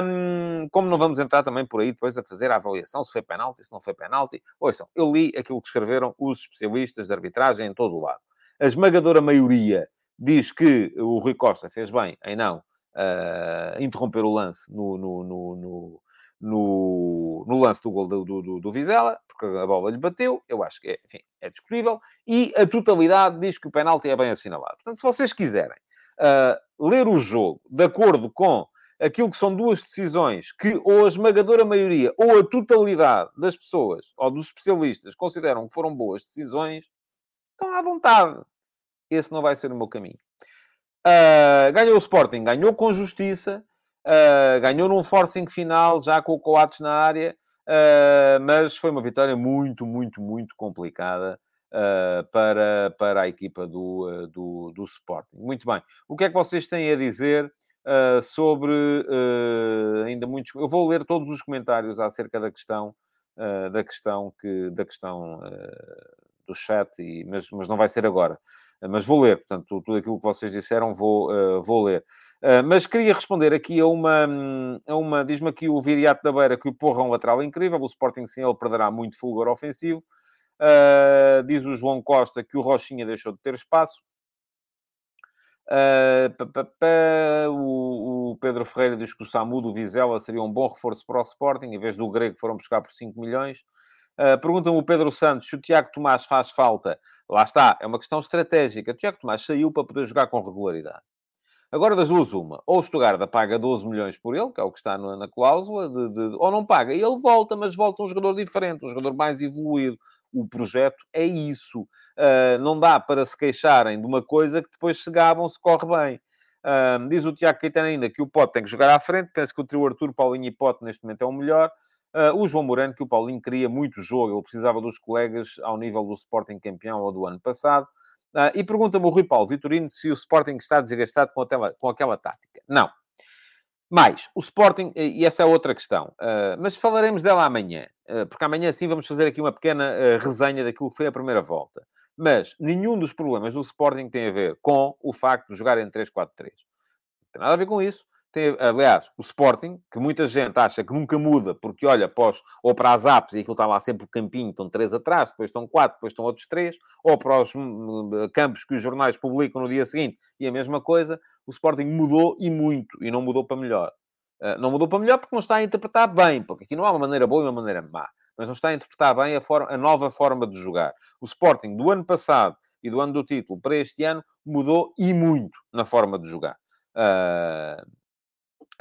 um, como não vamos entrar também por aí depois a fazer a avaliação se foi penalti, se não foi penalti. Ouçam, eu li aquilo que escreveram os especialistas de arbitragem em todo o lado. A esmagadora maioria diz que o Rui Costa fez bem em não uh, interromper o lance no, no, no, no, no, lance do gol do, do, do, Vizela, porque a bola lhe bateu, eu acho que é, enfim, é discutível, e a totalidade diz que o penalti é bem assinalado. Portanto, se vocês quiserem uh, ler o jogo de acordo com aquilo que são duas decisões que ou a esmagadora maioria ou a totalidade das pessoas ou dos especialistas consideram que foram boas decisões, estão à vontade esse não vai ser o meu caminho. Uh, ganhou o Sporting, ganhou com justiça, uh, ganhou num forcing final, já com o Coates na área, uh, mas foi uma vitória muito, muito, muito complicada para, para a equipa do, do, do Sporting. Muito bem. O que é que vocês têm a dizer sobre ainda muitos... Eu vou ler todos os comentários acerca da questão, da questão, que, da questão do chat, e, mas, mas não vai ser agora mas vou ler, portanto, tudo aquilo que vocês disseram vou, uh, vou ler. Uh, mas queria responder aqui a uma, a uma diz-me aqui o Viriato da Beira que o Porra é um lateral incrível, o Sporting sim, ele perderá muito fulgor ofensivo. Uh, diz o João Costa que o Rochinha deixou de ter espaço. O, Pedro Ferreira diz que o Samu do Vizela seria um bom reforço para o Sporting, em vez do Grego que foram buscar por 5 milhões. Uh, Pergunta-me o Pedro Santos se o Tiago Tomás faz falta. Lá está, é uma questão estratégica. O Tiago Tomás saiu para poder jogar com regularidade. Agora, das duas, uma. Ou o Stuttgart paga 12 milhões por ele, que é o que está na, na cláusula, de, de, ou não paga. E ele volta, mas volta um jogador diferente, um jogador mais evoluído. O projeto é isso. Uh, não dá para se queixarem de uma coisa que depois se gabam se corre bem. Uh, diz o Tiago Caetano ainda que o Pote tem que jogar à frente. Penso que o trio Arthur, Paulinho e Pote neste momento é o melhor. Uh, o João Moreno, que o Paulinho queria muito jogo, ele precisava dos colegas ao nível do Sporting campeão ou do ano passado. Uh, e pergunta-me o Rui Paulo Vitorino se o Sporting está desgastado com, com aquela tática. Não. Mais, o Sporting, e essa é outra questão, uh, mas falaremos dela amanhã, uh, porque amanhã sim vamos fazer aqui uma pequena resenha daquilo que foi a primeira volta. Mas nenhum dos problemas do Sporting tem a ver com o facto de jogar em 3-4-3. Não tem nada a ver com isso. Tem, aliás, o Sporting, que muita gente acha que nunca muda, porque olha, pós, ou para as apps, e aquilo está lá sempre o campinho, estão três atrás, depois estão quatro, depois estão outros três, ou para os hum, hum, campos que os jornais publicam no dia seguinte, e a mesma coisa, o Sporting mudou e muito, e não mudou para melhor. Uh, não mudou para melhor porque não está a interpretar bem, porque aqui não há uma maneira boa e uma maneira má, mas não está a interpretar bem a, forma, a nova forma de jogar. O Sporting do ano passado e do ano do título para este ano mudou e muito na forma de jogar. Uh,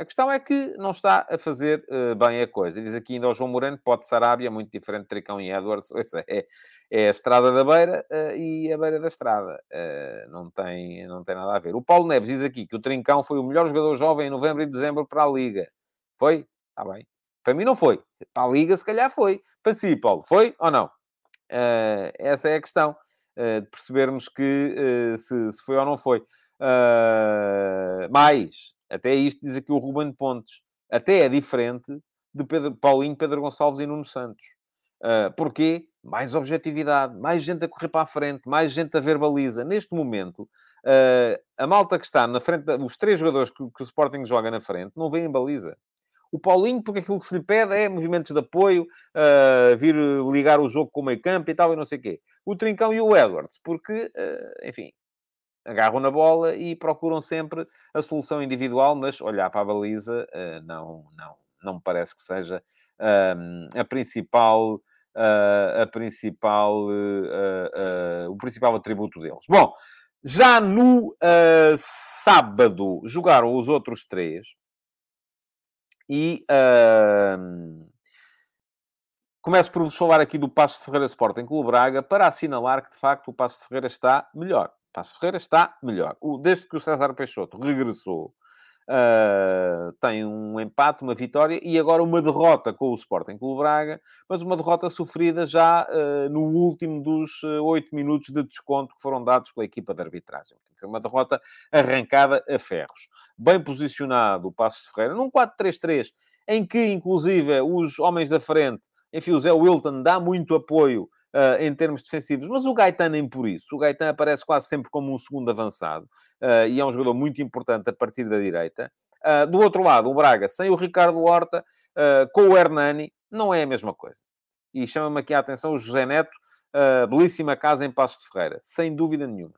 a questão é que não está a fazer uh, bem a coisa. Diz aqui ainda ao João Moreno, pode Sarabia, muito diferente de Tricão e Edwards. É, é a estrada da beira uh, e a beira da estrada. Uh, não, tem, não tem nada a ver. O Paulo Neves diz aqui que o Trincão foi o melhor jogador jovem em novembro e dezembro para a Liga. Foi? Está bem. Para mim não foi. Para a Liga, se calhar foi. Para si, Paulo, foi ou não? essa é a questão. de percebermos que se, se, foi ou não foi. mais, até isto diz aqui o Ruben Pontes. Até é diferente de Pedro, Paulinho, Pedro Gonçalves e Nuno Santos. Uh, porquê? Mais objetividade, mais gente a correr para a frente, mais gente a verbaliza. Neste momento, uh, a malta que está na frente, os três jogadores que, que, o Sporting joga na frente, não vêem baliza. O Paulinho, porque aquilo que se lhe pede é movimentos de apoio, uh, vir ligar o jogo com o meio campo e tal, e não sei o quê. O Trincão e o Edwards, porque, enfim, agarram na bola e procuram sempre a solução individual, mas olhar para a baliza uh, não, não, não me parece que seja a principal, uh, a principal, eh, o principal atributo deles. Bom, já no sábado jogaram os outros três e Começo por vos falar aqui do Passo de Ferreira Sporting Clube Braga para assinalar que, de facto, o Passo de Ferreira está melhor. Passo Ferreira está melhor. O, desde que o César Peixoto regressou, uh, tem um empate, uma vitória e agora uma derrota com o Sporting Clube Braga, mas uma derrota sofrida já uh, no último dos ah, oito minutos de desconto que foram dados pela equipa de arbitragem. Foi uma derrota arrancada a ferros. Bem posicionado o Passo Ferreira, num 4-3-3, em que, inclusive, os homens da frente, enfim, o Zé Wilton dá muito apoio uh, em termos defensivos, mas o Gaetan nem por isso. O Gaetan aparece quase sempre como um segundo avançado uh, e é um jogador muito importante a partir da direita. Uh, do outro lado, o Braga, sem o Ricardo Horta, com o Hernani, não é a mesma coisa. E chama-me aqui a atenção o José Neto, belíssima casa em Passos de Ferreira, sem dúvida nenhuma.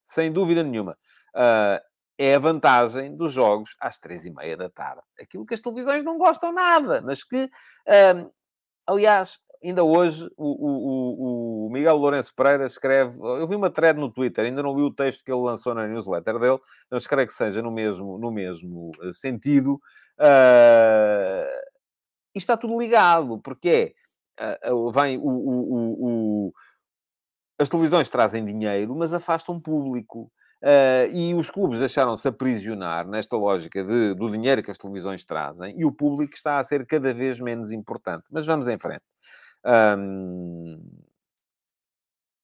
Sem dúvida nenhuma. é a vantagem dos jogos às três e meia da tarde. Aquilo que as televisões não gostam nada, mas que, aliás, ainda hoje o, o, o, Miguel Lourenço Pereira escreve. Eu vi uma thread no Twitter, ainda não vi o texto que ele lançou na newsletter dele, mas creio que seja no mesmo, no mesmo eh, sentido. Uh, e está tudo ligado, porque é, uh, vem o, o, as televisões trazem dinheiro, mas afastam público. Uh, e os clubes deixaram-se aprisionar nesta lógica de, do dinheiro que as televisões trazem e o público está a ser cada vez menos importante. Mas vamos em frente. Um...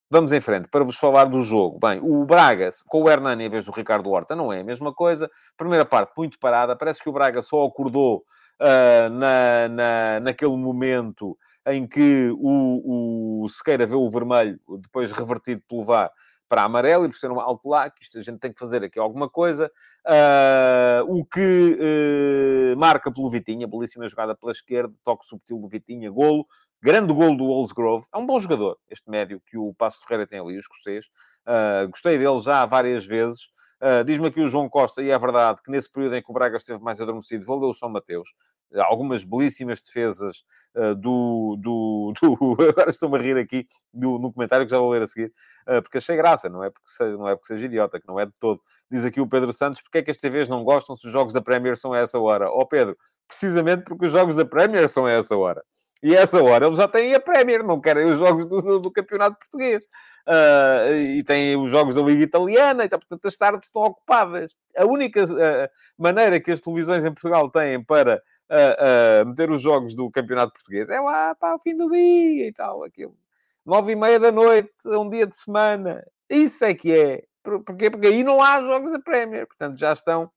Vamos em frente para vos falar do jogo. Bem, o Braga com o Hernani em vez do Ricardo Horta não é a mesma coisa. Primeira parte muito parada. Parece que o Braga só acordou uh, na, na, naquele momento em que o, o Sequeira vê o vermelho, depois revertido pelo VAR, para amarelo e por ser um alto lá, que isto a gente tem que fazer aqui alguma coisa. Uh, o que uh, marca pelo Vitinha, belíssima jogada pela esquerda, toque subtil do Vitinha, golo. Grande gol do Wolfsgrove. É um bom jogador, este médio que o Passo Ferreira tem ali, o escocês. Uh, gostei dele já várias vezes. Uh, Diz-me aqui o João Costa, e é verdade, que nesse período em que o Braga esteve mais adormecido, valeu o São Mateus. Algumas belíssimas defesas uh, do, do, do, Agora estou-me a rir aqui do, no comentário que já vou ler a seguir, porque achei graça, não é porque, seja, não é porque seja idiota, que não é de todo. Diz aqui o Pedro Santos, porque é que as TVs não gostam se os jogos da Premier são a essa hora? Ó oh, Pedro, precisamente porque os jogos da Premier são a essa hora. E essa hora eles já têm a Premier, não querem os jogos do, do, Campeonato Português. Uh, e têm os jogos da Liga Italiana, e, então, portanto, as tardes estão ocupadas. A única uh, maneira que as televisões em Portugal têm para uh, meter os jogos do Campeonato Português é lá para o fim do dia e tal, aquilo. Nove e meia da noite, um dia de semana. Isso é que é. Porquê? Porque aí não há jogos da Premier. Portanto, já estão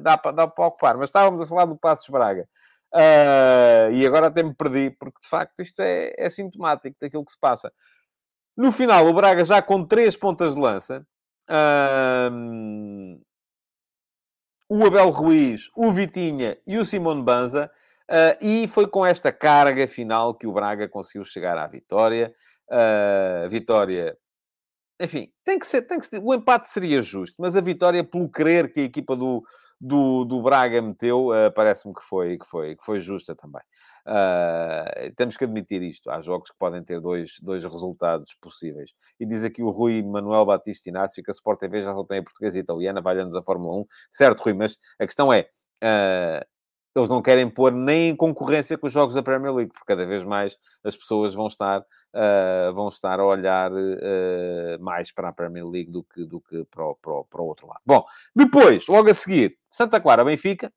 dá, para, dá para ocupar. Mas estávamos a falar do Passos Braga. Uh, e agora até me perdi, porque de facto isto é, é sintomático daquilo que se passa. No final, o Braga já com três pontas de lança. Uh, o Abel Ruiz, o Vitinha e o Simone Banza. Uh, e foi com esta carga final que o Braga conseguiu chegar à vitória. Uh, vitória enfim, tem que ser, tem que ser, o empate seria justo, mas a vitória, pelo querer que a equipa do, do, do Braga meteu, uh, parece-me que foi, que, foi, que foi justa também. Uh, temos que admitir isto. Há jogos que podem ter dois, dois resultados possíveis. E diz aqui o Rui Manuel Batista Inácio que a Sport TV já só tem a portuguesa e a italiana, valha-nos a Fórmula 1. Certo, Rui, mas a questão é... Uh, eles não querem pôr nem em concorrência com os jogos da Premier League, porque cada vez mais as pessoas vão estar, uh, vão estar a olhar uh, mais para a Premier League do que, do que para, o, para, o, para o outro lado. Bom, depois, logo a seguir, Santa Clara, Benfica.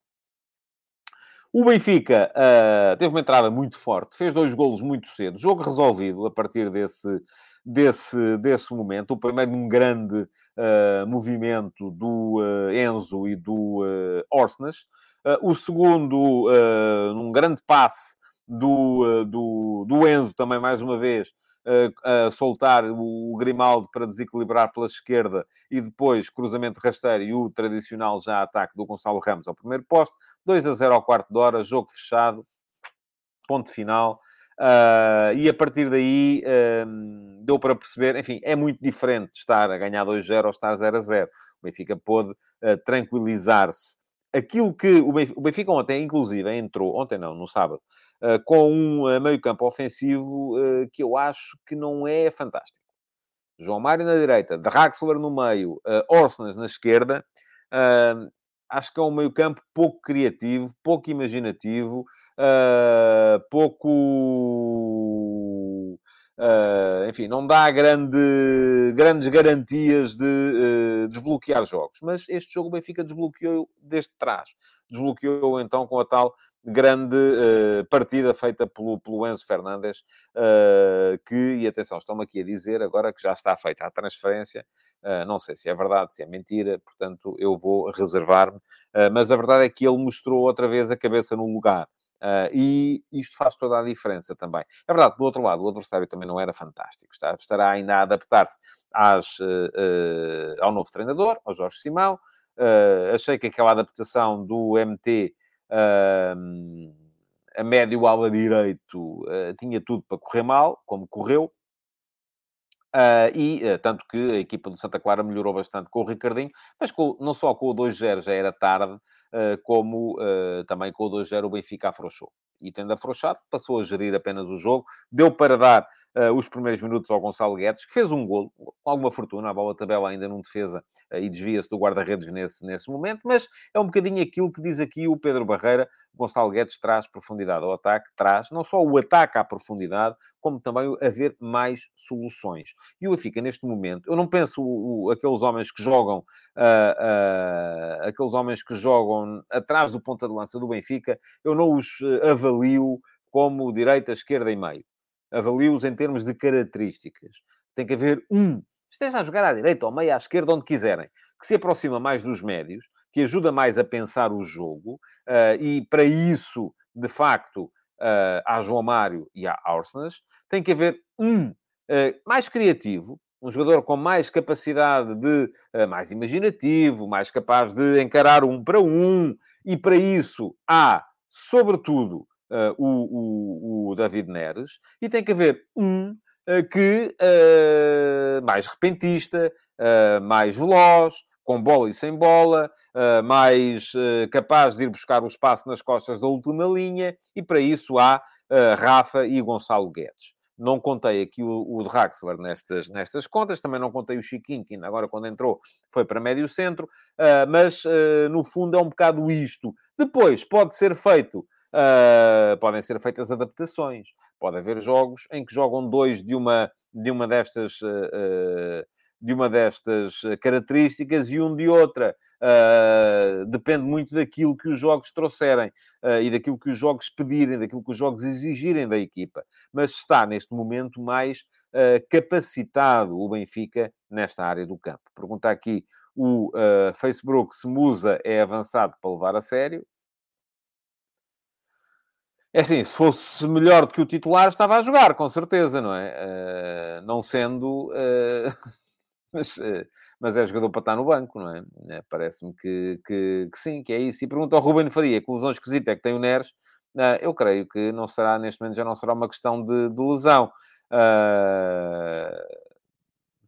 O Benfica uh, teve uma entrada muito forte, fez dois golos muito cedo, jogo resolvido a partir desse, desse, desse momento. O primeiro num grande movimento do Enzo e do uh, Orsnes. Uh, o segundo, uh, num grande passe do, uh, do, do Enzo, também mais uma vez, a soltar o Grimaldo para desequilibrar pela esquerda e depois cruzamento rasteiro e o tradicional já ataque do Gonçalo Ramos ao primeiro posto. 2 a 0 ao quarto de hora, jogo fechado, ponto final. Uh, e a partir daí uh, deu para perceber, enfim, é muito diferente estar a ganhar 2-0 ou estar 0-0. O Benfica pôde uh, tranquilizar-se aquilo que o Benfica, ontem, inclusive, entrou, ontem não, no sábado, uh, com um uh, meio-campo ofensivo uh, que eu acho que não é fantástico. João Mário na direita, Draxler no meio, uh, Orsnes na esquerda. acho que é um meio-campo pouco criativo, pouco imaginativo, pouco Uh, enfim, não dá grande, grandes garantias de uh, desbloquear jogos. Mas este jogo o Benfica desbloqueou desde trás. Desbloqueou então com a tal grande uh, partida feita pelo, pelo Enzo Fernandes, que, e atenção, estão-me aqui a dizer agora que já está feita a transferência. não sei se é verdade, se é mentira, portanto eu vou reservar-me. mas a verdade é que ele mostrou outra vez a cabeça no lugar. Uh, e isto faz toda a diferença também. É verdade, do outro lado, o adversário também não era fantástico. Está, estará ainda a adaptar-se uh, uh, ao novo treinador, ao Jorge Simão. achei que aquela adaptação do MT a médio ala direito tinha tudo para correr mal, como correu. Uh, e uh, tanto que a equipa do Santa Clara melhorou bastante com o Ricardinho, mas com, não só com o 2-0 já era tarde, uh, como também com o 2-0 o Benfica afrouxou. E tendo afrouxado, passou a gerir apenas o jogo, deu para dar uh, os primeiros minutos ao Gonçalo Guedes, que fez um golo, com alguma fortuna, a bola tabela ainda não defesa uh, e desvia-se do guarda-redes nesse, nesse momento, mas é um bocadinho aquilo que diz aqui o Pedro Barreira, Gonçalo Guedes traz profundidade ao ataque, traz não só o ataque à profundidade, como também haver mais soluções. E o Benfica, neste momento, eu não penso o, o, aqueles homens que jogam, uh, aqueles homens que jogam atrás do ponta de lança do Benfica, eu não os avalio como direita, esquerda e meio avalio-os em termos de características. Tem que haver um, esteja a jogar à direita ou meio à esquerda, onde quiserem, que se aproxima mais dos médios, que ajuda mais a pensar o jogo, uh, e para isso, de facto, uh, há João Mário e há Arsenas. Tem que haver um uh, mais criativo, um jogador com mais capacidade de, mais imaginativo, mais capaz de encarar um para um, e para isso há, sobretudo, uh, o, o, o, David Neres, e tem que haver um uh, que uh, mais repentista, mais veloz, com bola e sem bola, mais capaz de ir buscar o espaço nas costas da última linha, e para isso há Rafa e Gonçalo Guedes. Não contei aqui o, o Draxler nestas, nestas contas, também não contei o Chiquinho, que agora quando entrou foi para médio centro, mas no fundo é um bocado isto. Depois pode ser feito Uh, podem ser feitas adaptações. Pode haver jogos em que jogam dois de uma, de uma destas... Uh, de uma destas características e um de outra. Uh, depende muito daquilo que os jogos trouxerem uh, e daquilo que os jogos pedirem, daquilo que os jogos exigirem da equipa. Mas está, neste momento, mais uh, capacitado o Benfica nesta área do campo. Pergunta aqui o Facebook se musa é avançado para levar a sério. É assim, se fosse melhor do que o titular, estava a jogar, com certeza, não é? Uh, não sendo... Uh, mas, uh, mas é jogador para estar no banco, não é? Parece-me que, que, que, sim, que é isso. E pergunta ao Ruben Faria, que lesão esquisita é que tem o Neres. eu creio que não será, neste momento, já não será uma questão de, de lesão.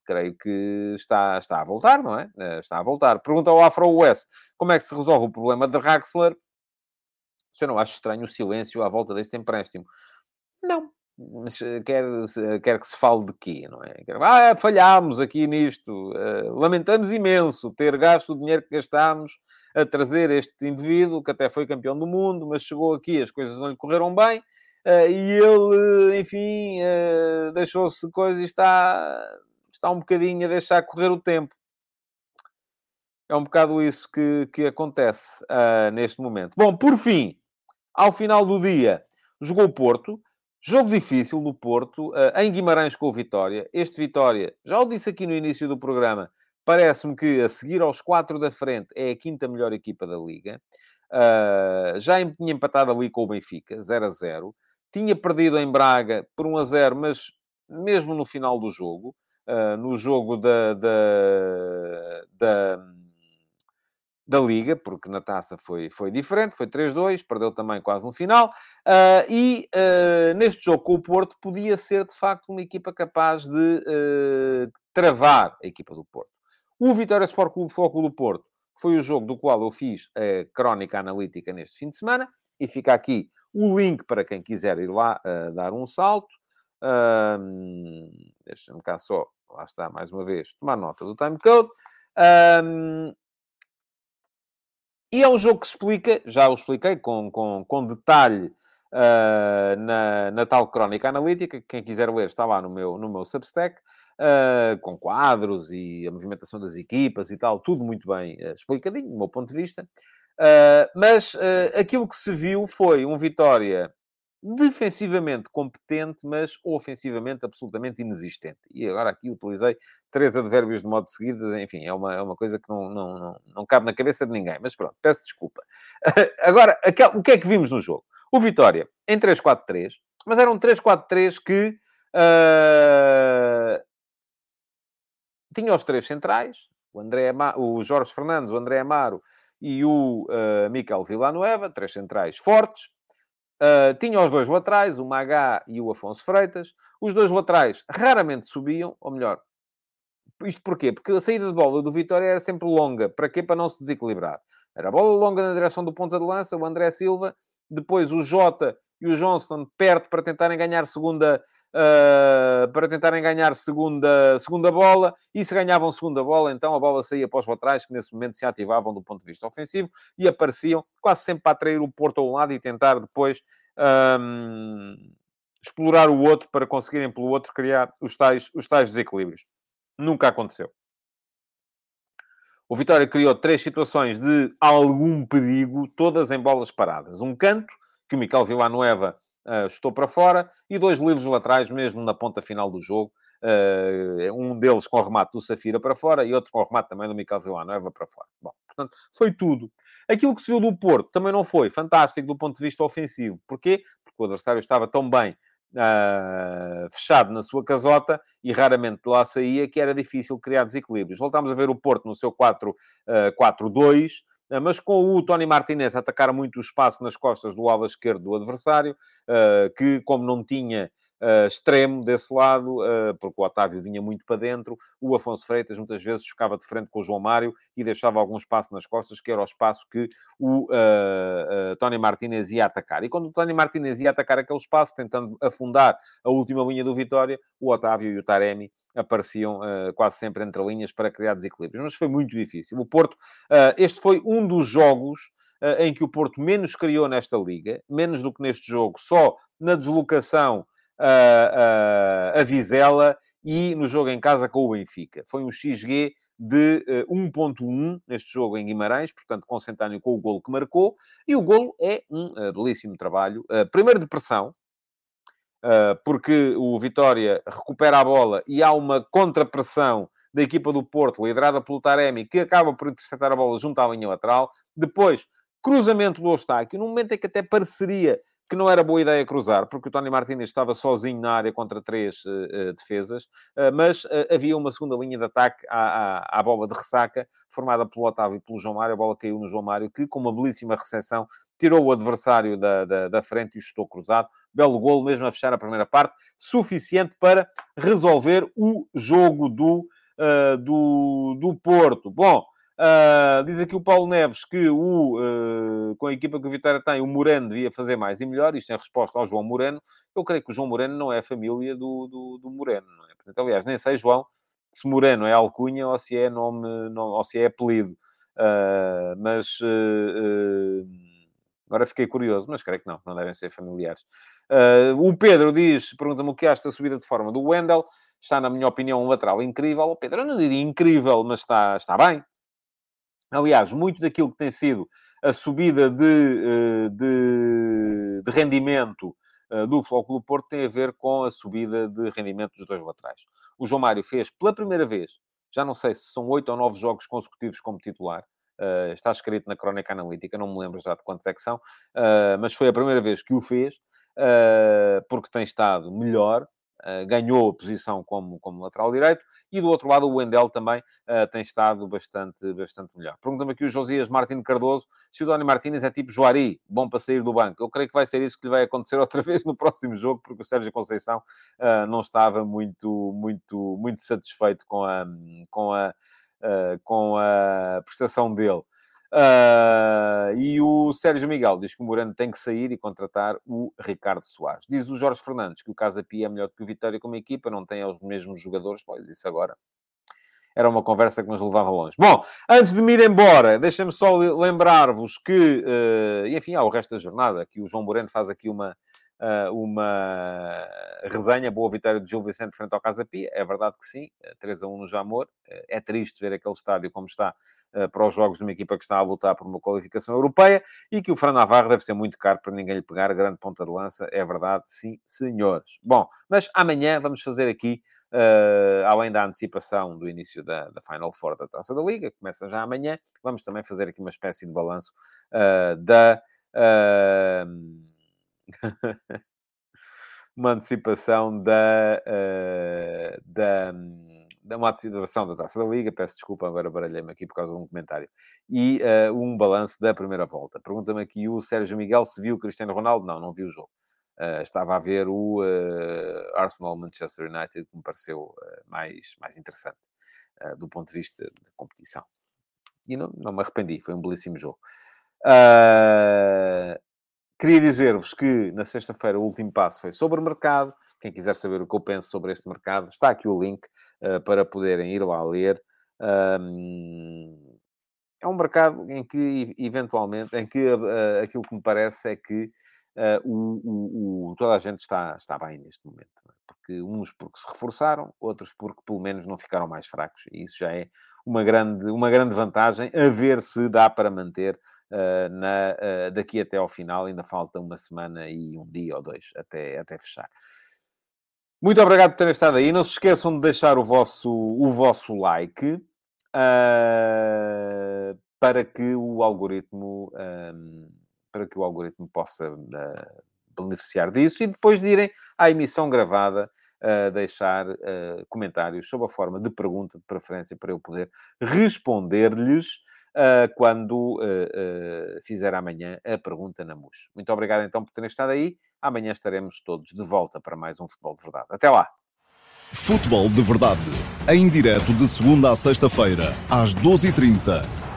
creio que está, está a voltar, não é? está a voltar. Pergunta ao Afro West, como é que se resolve o problema de Raxler? Você não acha estranho o silêncio à volta deste empréstimo? Não. Mas eh, quer, quer que se fale de quê, não é? Quer, ah, falhámos aqui nisto. Uh, lamentamos imenso ter gasto o dinheiro que gastámos a trazer este indivíduo, que até foi campeão do mundo, mas chegou aqui, as coisas não lhe correram bem. Uh, e ele, enfim, uh, deixou-se coisa e está, está um bocadinho a deixar correr o tempo. É um bocado isso que, que acontece neste momento. Bom, por fim, ao final do dia, jogou o Porto. Jogo difícil do Porto, eh, em Guimarães com o Vitória. Este Vitória, já o disse aqui no início do programa, parece-me que a seguir aos quatro da frente é a quinta melhor equipa da Liga. Uh, já tinha empatado ali com o Benfica, 0 a 0. Tinha perdido em Braga por 1 a 0, mas mesmo no final do jogo, uh, no jogo da, da, da da Liga, porque na taça foi, foi diferente, foi 3-2, perdeu também quase no final. Uh, e uh, neste jogo com o Porto, podia ser de facto uma equipa capaz de uh, travar a equipa do Porto. O Vitória Sport Clube Foco do Porto foi o jogo do qual eu fiz a crónica analítica neste fim de semana, e fica aqui o link para quem quiser ir lá dar um salto. Deixa-me cá só, lá está mais uma vez, tomar nota do timecode. Um, e é um jogo que explica, já o expliquei com, com, com detalhe uh, na, na tal crónica analítica. Quem quiser ler está lá no meu, no meu Substack, uh, com quadros e a movimentação das equipas e tal, tudo muito bem uh, explicadinho, do meu ponto de vista. mas aquilo que se viu foi um Vitória defensivamente competente, mas ofensivamente absolutamente inexistente. E agora aqui utilizei três advérbios de modo seguido, enfim, é uma, é uma coisa que não, não, não, não cabe na cabeça de ninguém, mas pronto, peço desculpa. agora, o que é que vimos no jogo? O Vitória em 3-4-3, mas era um 3-4-3 que uh, tinha os três centrais, o, André o Jorge Fernandes, o André Amaro e o uh, Miquel Villanueva, três centrais fortes, Uh, tinha os dois laterais, o Magá e o Afonso Freitas. Os dois laterais raramente subiam, ou melhor, isto porquê? Porque a saída de bola do Vitória era sempre longa. Para quê? Para não se desequilibrar. Era bola longa na direção do ponta de lança, o André Silva, depois o Jota e o Johnston perto para tentarem ganhar segunda, para tentarem ganhar segunda, segunda bola, e se ganhavam segunda bola, então a bola saía para os laterais, que nesse momento se ativavam do ponto de vista ofensivo, e apareciam quase sempre para atrair o Porto ao lado e tentar depois um, explorar o outro para conseguirem pelo outro criar os tais, os tais desequilíbrios. Nunca aconteceu. O Vitória criou três situações de algum perigo, todas em bolas paradas. Um canto, que o Miquel Villanueva uh, chutou para fora, e dois livros laterais, mesmo na ponta final do jogo. Uh, um deles com o remate do Safira para fora e outro com o remate também do Miquel Villanueva para fora. Bom, portanto, foi tudo. Aquilo que se viu do Porto também não foi fantástico do ponto de vista ofensivo. Porquê? Porque o adversário estava tão bem uh, fechado na sua casota e raramente lá saía que era difícil criar desequilíbrios. Voltámos a ver o Porto no seu 4-2, uh, ah, mas com o Tony Martinez a atacar muito o espaço nas costas do ala esquerdo do adversário, uh, que, como não tinha uh, extremo desse lado, uh, porque o Otávio vinha muito para dentro. O Afonso Freitas muitas vezes chocava de frente com o João Mário e deixava algum espaço nas costas, que era o espaço que o uh, Tony Martinez ia atacar. E quando o Tony Martinez ia atacar aquele espaço, tentando afundar a última linha do Vitória, o Otávio e o Taremi apareciam uh, quase sempre entre linhas para criar desequilíbrios. Mas foi muito difícil. O Porto, uh, este foi um dos jogos em que o Porto menos criou nesta liga, menos do que neste jogo, só na deslocação a, a, Vizela e no jogo em casa com o Benfica. Foi um XG de uh, 1.1 neste jogo em Guimarães, portanto, consentâneo com o golo que marcou. E o golo é um uh, belíssimo trabalho. Uh, primeiro de pressão, porque o Vitória recupera a bola e há uma contrapressão da equipa do Porto, liderada pelo Taremi, que acaba por interceptar a bola junto à linha lateral. Depois, cruzamento do Eustáquio, num momento em que até pareceria que não era boa ideia cruzar, porque o Tony Martínez estava sozinho na área contra três uh, uh, defesas, uh, mas havia uma segunda linha de ataque à, à, à, bola de ressaca, formada pelo Otávio e pelo João Mário. A bola caiu no João Mário, que com uma belíssima recepção tirou o adversário da, da, da frente e chutou cruzado. Belo golo, mesmo a fechar a primeira parte, suficiente para resolver o jogo do, do, do Porto. Bom, Uh, diz aqui o Paulo Neves que o, uh, com a equipa que o Vitória tem, o Moreno devia fazer mais e melhor. Isto em resposta ao João Moreno. Eu creio que o João Moreno não é a família do, do, do Moreno. Não é? Portanto, aliás, nem sei, João, se Moreno é alcunha ou se é nome, ou se é apelido. Uh, mas agora fiquei curioso, mas creio que não, não devem ser familiares. o Pedro diz, pergunta-me o que acha da subida de forma do Wendel. Está, na minha opinião, um lateral incrível. O Pedro, eu não diria incrível, mas está, está bem Aliás, muito daquilo que tem sido a subida de, eh, de, de rendimento eh, do Flóculo Porto tem a ver com a subida de rendimento dos dois laterais. O João Mário fez pela primeira vez, já não sei se são oito ou nove jogos consecutivos como titular, Uh, está escrito na crónica analítica, não me lembro já de quantos é que são, mas foi a primeira vez que o fez, porque tem estado melhor, uh, ganhou a posição como, como lateral direito, e do outro lado o Wendel também uh, tem estado bastante, bastante melhor. Pergunta-me aqui o Josias Martins Cardoso se o Doni Martínez é tipo Joari, bom para sair do banco. Eu creio que vai ser isso que lhe vai acontecer outra vez no próximo jogo, porque o Sérgio Conceição uh, não estava muito, muito, muito satisfeito com a, com a, com a prestação dele. Uh, e o Sérgio Miguel diz que o Moreno tem que sair e contratar o Ricardo Soares. Diz o Jorge Fernandes que o Casa Pia é melhor que o Vitória como equipa, não tem os mesmos jogadores. Pois, isso agora era uma conversa que nos levava longe. Bom, antes de me ir embora, deixem-me só lembrar-vos que, uh, e enfim, há o resto da jornada, que o João Moreno faz aqui uma, uma resenha, boa vitória de Gil Vicente frente ao Casa Pia. É verdade que sim, 3 a 1 no Jamor. Uh, é triste ver aquele estádio como está uh, para os jogos de uma equipa que está a lutar por uma qualificação europeia e que o Fran Navarro deve ser muito caro para ninguém lhe pegar. Grande ponta de lança, é verdade, sim, senhores. Bom, mas amanhã vamos fazer aqui Uh, além da antecipação do início da, da, Final Four da Taça da Liga, que começa já amanhã, vamos também fazer aqui uma espécie de balanço uh, da. Uh, uma antecipação da, uh, da, da uma antecipação da Taça da Liga, peço desculpa, agora baralhei-me aqui por causa de um comentário, e uh, um balanço da primeira volta. Pergunta-me aqui o Sérgio Miguel se viu o Cristiano Ronaldo. Não, não viu o jogo. Uh, estava a ver o Arsenal-Manchester United, que me pareceu mais, mais interessante do ponto de vista da competição. E não, não me arrependi, foi um belíssimo jogo. Uh, Queria dizer-vos que na sexta-feira o último passo foi sobre o mercado. Quem quiser saber o que eu penso sobre este mercado, está aqui o link uh, para poderem ir lá ler. Um, é um mercado em que, eventualmente, em que uh, aquilo que me parece é que uh, o, o, toda a gente está, está bem neste momento. É? Porque uns porque se reforçaram, outros porque pelo menos não ficaram mais fracos. E isso já é uma grande, uma grande vantagem, a ver se dá para manter na, uh, daqui até ao final. Ainda falta uma semana e um dia ou dois até, até fechar. Muito obrigado por terem estado aí. Não se esqueçam de deixar o vosso, o vosso like uh, para que o algoritmo um, para que o algoritmo possa uh, beneficiar disso e depois de irem à emissão gravada uh, deixar comentários sob a forma de pergunta de preferência para eu poder responder-lhes quando uh, uh, fizer amanhã a pergunta na MUS. Muito obrigado então por terem estado aí. Amanhã estaremos todos de volta para mais um Futebol de Verdade. Até lá! Futebol de Verdade, em direto de segunda a sexta-feira, às 12h30